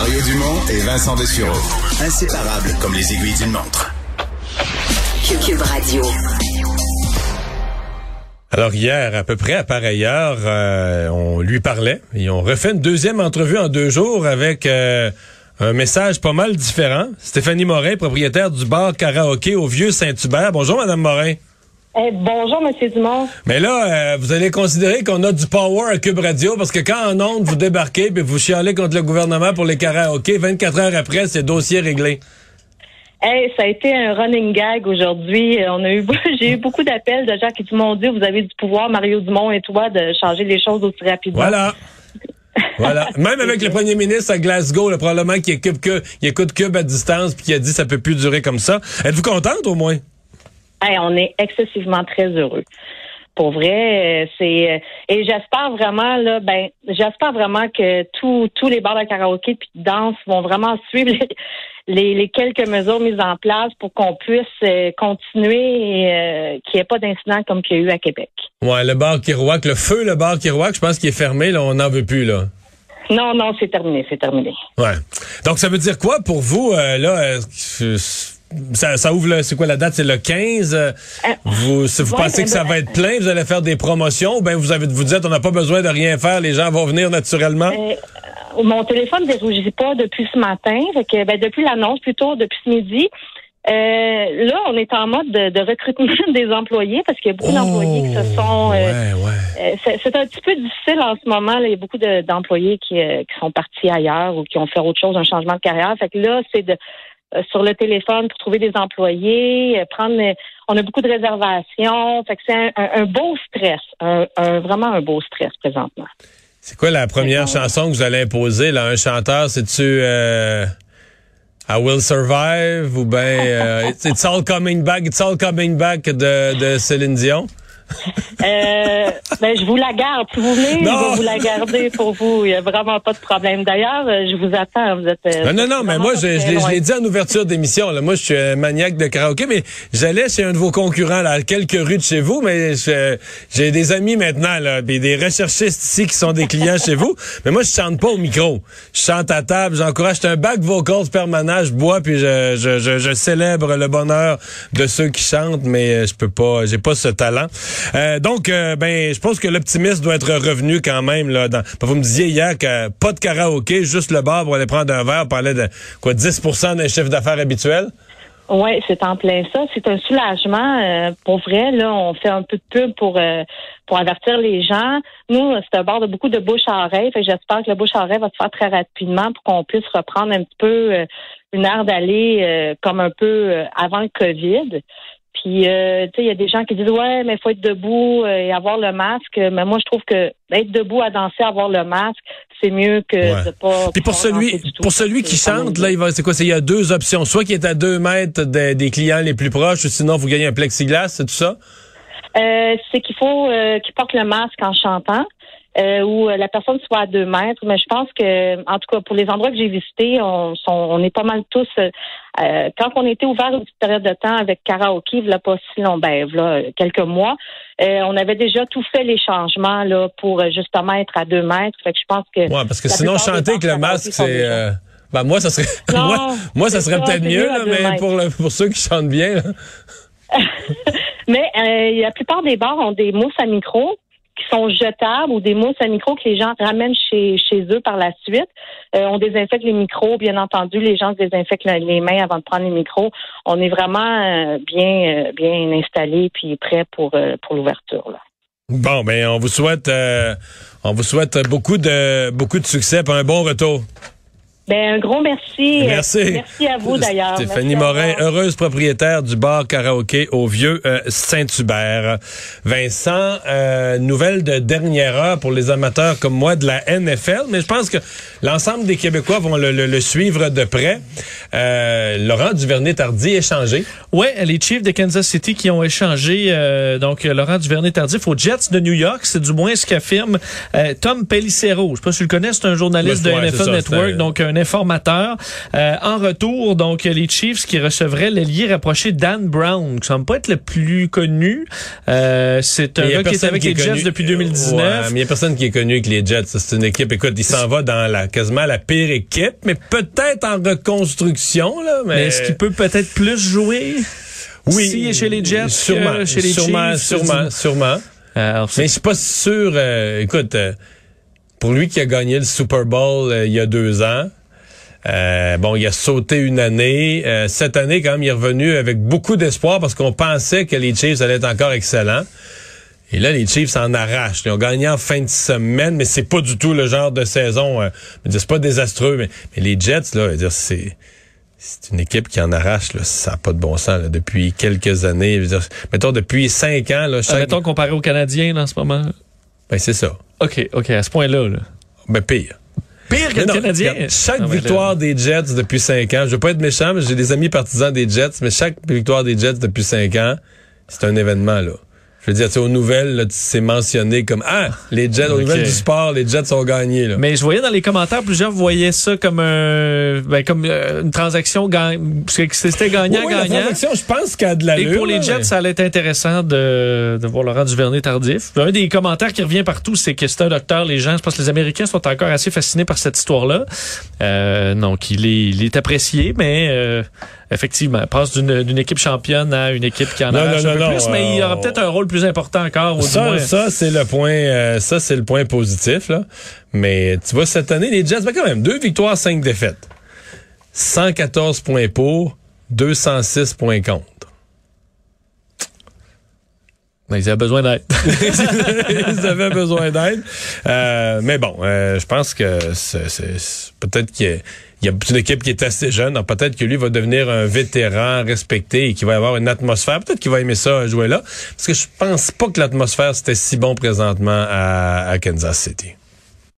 Mario Dumont et Vincent Dessureau. Inséparables comme les aiguilles d'une montre. Cube Radio. Alors hier, à peu près à pareille heure, euh, on lui parlait et on refait une deuxième entrevue en deux jours avec euh, un message pas mal différent. Stéphanie Morin, propriétaire du bar karaoké au Vieux Saint-Hubert. Bonjour, Madame Morin. Eh, bonjour, Monsieur Dumont. Mais là, euh, vous allez considérer qu'on a du power à Cube Radio parce que quand en ondes, vous débarquez et vous chialez contre le gouvernement pour les karaokés, 24 heures après, c'est dossier réglé. Hey, ça a été un running gag aujourd'hui. On a eu, j'ai eu beaucoup d'appels de gens qui m'ont dit vous avez du pouvoir, Mario Dumont et toi, de changer les choses aussi rapidement. Voilà. voilà. Même avec le premier ministre à Glasgow, le probablement qui écoute, que, il écoute Cube à distance puis qui a dit ça peut plus durer comme ça. Êtes-vous contente au moins? Hey, on est excessivement très heureux. Pour vrai, euh, c'est euh, et j'espère vraiment là, ben j'espère vraiment que tous tous les bars de karaoké puis de danse vont vraiment suivre les, les, quelques mesures mises en place pour qu'on puisse euh, continuer et qu'il n'y ait pas d'incident comme qu'il y a eu à Québec. Ouais, le bar Kirouac, le feu, le bar Kirouac, je pense qu'il est fermé, là, on n'en veut plus, là. Non, non, c'est terminé, c'est terminé. Ouais. Donc, ça veut dire quoi pour vous, là? Ça, ça, ouvre, c'est quoi la date? C'est le 15. Euh, vous, si vous pensez que ça va être plein, vous allez faire des promotions, ben vous avez vous dites on n'a pas besoin de rien faire, les gens vont venir naturellement? Euh, mon téléphone ne rougit pas depuis ce matin, fait que, ben, depuis l'annonce plutôt, depuis ce midi. Euh, là, on est en mode de, recrutement des employés parce qu'il y a beaucoup d'employés qui se oh, sont. ouais, ouais. c'est un petit peu difficile en ce moment. Là. Il y a beaucoup d'employés qui, qui sont partis ailleurs ou qui ont fait autre chose, un changement de carrière. Fait que là, c'est de euh, sur le téléphone pour trouver des employés, euh, prendre on a beaucoup de réservations. Fait que c'est un, beau stress, un, vraiment un beau stress présentement. C'est quoi la première chanson que vous allez imposer? Là, un chanteur, c'est-tu euh, I Will Survive ou ben It's All Coming Back, It's All Coming Back de, de Céline Dion? Euh, ben, je vous la garde. Si vous voulez, je vais vous la garder pour vous. Il n'y a vraiment pas de problème. D'ailleurs, euh, je vous attends. Vous êtes. Euh, non, non, mais moi, je, je l'ai dit en ouverture d'émission. Moi, je suis un maniaque de karaoké, mais j'allais chez un de vos concurrents, là, à quelques rues de chez vous, mais j'ai des amis maintenant, là, des recherchistes ici qui sont des clients chez vous. Mais moi, je chante pas au micro. Je chante à table. J'encourage. un back vocals permanent. Je bois puis je, je, je, je, célèbre le bonheur de ceux qui chantent, mais je peux pas. J'ai pas ce talent. Euh, donc, euh, ben, je pense que l'optimisme doit être revenu quand même. Là, dans, vous me disiez hier que pas de karaoké, juste le bar pour aller prendre un verre, parler de quoi 10% d'un chiffre d'affaires habituel. Oui, c'est en plein ça. C'est un soulagement. Euh, pour vrai, là, on fait un peu de pub pour pour avertir les gens. Nous, c'est un bar de beaucoup de bouche à oreille. j'espère que le bouche à oreille va se faire très rapidement pour qu'on puisse reprendre un petit peu une heure d'aller comme un peu avant le COVID. Puis, euh, tu sais, il y a des gens qui disent ouais, mais il faut être debout euh, et avoir le masque. Mais moi, je trouve que être debout à danser, avoir le masque, c'est mieux que de pas. Puis pour celui, pour celui qui chante, là, il va, c'est quoi Il y a deux options. Soit qu'il est à deux mètres des clients les plus proches, ou sinon vous gagnez un plexiglas, c'est tout ça? Euh, c'est qu'il faut qu'il porte le masque en chantant. Euh, où la personne soit à deux mètres. Mais je pense que, en tout cas, pour les endroits que j'ai visités, on, on est pas mal tous. Euh, quand on était ouvert une petite période de temps avec karaoké, il pas si long, ben, là, quelques mois, euh, on avait déjà tout fait les changements là pour justement être à deux mètres. Fait que je pense que. Ouais, parce que sinon chanter avec le masque, c'est. Ben moi, ça serait moi, moi, ça serait peut-être mieux, là, mais pour, le, pour ceux qui chantent bien. mais la plupart des bars ont des mousses à micro qui sont jetables ou des mousses à micro que les gens ramènent chez, chez eux par la suite. Euh, on désinfecte les micros, bien entendu. Les gens désinfectent les mains avant de prendre les micros. On est vraiment euh, bien, euh, bien installé puis prêt pour, pour l'ouverture. Bon, ben on vous souhaite, on vous souhaite beaucoup de beaucoup de succès pour un bon retour. Ben, un gros merci. Merci. Merci à vous d'ailleurs. Stéphanie Morin, heureuse propriétaire du bar karaoké au Vieux euh, Saint-Hubert. Vincent, euh, nouvelle de dernière heure pour les amateurs comme moi de la NFL, mais je pense que l'ensemble des Québécois vont le, suivre de près. Euh, Laurent Duvernay-Tardy échangé. Ouais, les Chiefs de Kansas City qui ont échangé donc Laurent Duvernay-Tardif aux Jets de New York, c'est du moins ce qu'affirme Tom Pellicero. Je sais pas si tu le connais, c'est un journaliste de NFL Network, donc un informateur. Euh, en retour, donc, les Chiefs qui recevraient l'ailier rapproché Dan Brown, qui semble pas être le plus connu. Euh, c'est un gars qui est avec les Jets depuis 2019. Ouais, mais il y a personne qui est connu avec les Jets. C'est une équipe, écoute, il s'en va dans la quasiment la pire équipe, mais peut-être en reconstruction. Là, mais, mais est-ce qu'il peut peut-être plus jouer? Oui. Si chez les Jets, sûrement, chez les sûrement, Chiefs, sûrement, sûrement. Euh, mais je suis pas sûr. Euh, écoute, euh, pour lui qui a gagné le Super Bowl il y a deux ans, bon, il a sauté une année. cette année, quand même, il est revenu avec beaucoup d'espoir parce qu'on pensait que les Chiefs allaient être encore excellents. Et là, les Chiefs s'en arrachent. Ils ont gagné en fin de semaine, mais c'est pas du tout le genre de saison. c'est pas désastreux, mais, mais les Jets, là, c'est c'est une équipe qui en arrache, là, ça n'a pas de bon sens là, depuis quelques années. dire, mettons, depuis cinq ans. Là, chaque... ah, mettons comparé aux Canadiens là, en ce moment. Ben, c'est ça. OK, OK, à ce point-là. Là. Ben, pire. Pire que le Canadien. Chaque victoire des Jets depuis cinq ans, je veux pas être méchant, mais j'ai des amis partisans des Jets, mais chaque victoire des Jets depuis cinq ans, c'est un événement, là. Je veux dire, aux nouvelles, c'est mentionné comme Ah, les Jets, aux nouvelles du sport, les Jets ont gagné. Là. Mais je voyais dans les commentaires, plusieurs voyaient ça comme un ben, comme euh, une transaction c'était gagnant-gagnant. Oui, transaction, je pense a de l'allure. Et pour les Jets, ça allait être intéressant de, de voir Laurent Duvernay tardif. Un des commentaires qui revient partout, c'est que c'est un docteur. Les gens, je pense que les Américains sont encore assez fascinés par cette histoire-là. Euh, donc, il est, il est apprécié, mais euh, effectivement, passe d'une équipe championne à une équipe qui en a un peu plus, mais il aura peut-être un rôle plus important encore. Au ça, ça c'est le point, euh, ça c'est le point positif là. Mais tu vois cette année, les Jets, ben quand même deux victoires, cinq défaites, 114 points pour, 206 points contre. Mais ils avaient besoin d'aide. ils avaient besoin d'aide. Euh, mais bon, euh, je pense que c'est peut-être qu'il y a il y a une équipe qui est assez jeune. Peut-être que lui va devenir un vétéran respecté et qu'il va avoir une atmosphère. Peut-être qu'il va aimer ça jouer là. Parce que je pense pas que l'atmosphère c'était si bon présentement à, à Kansas City.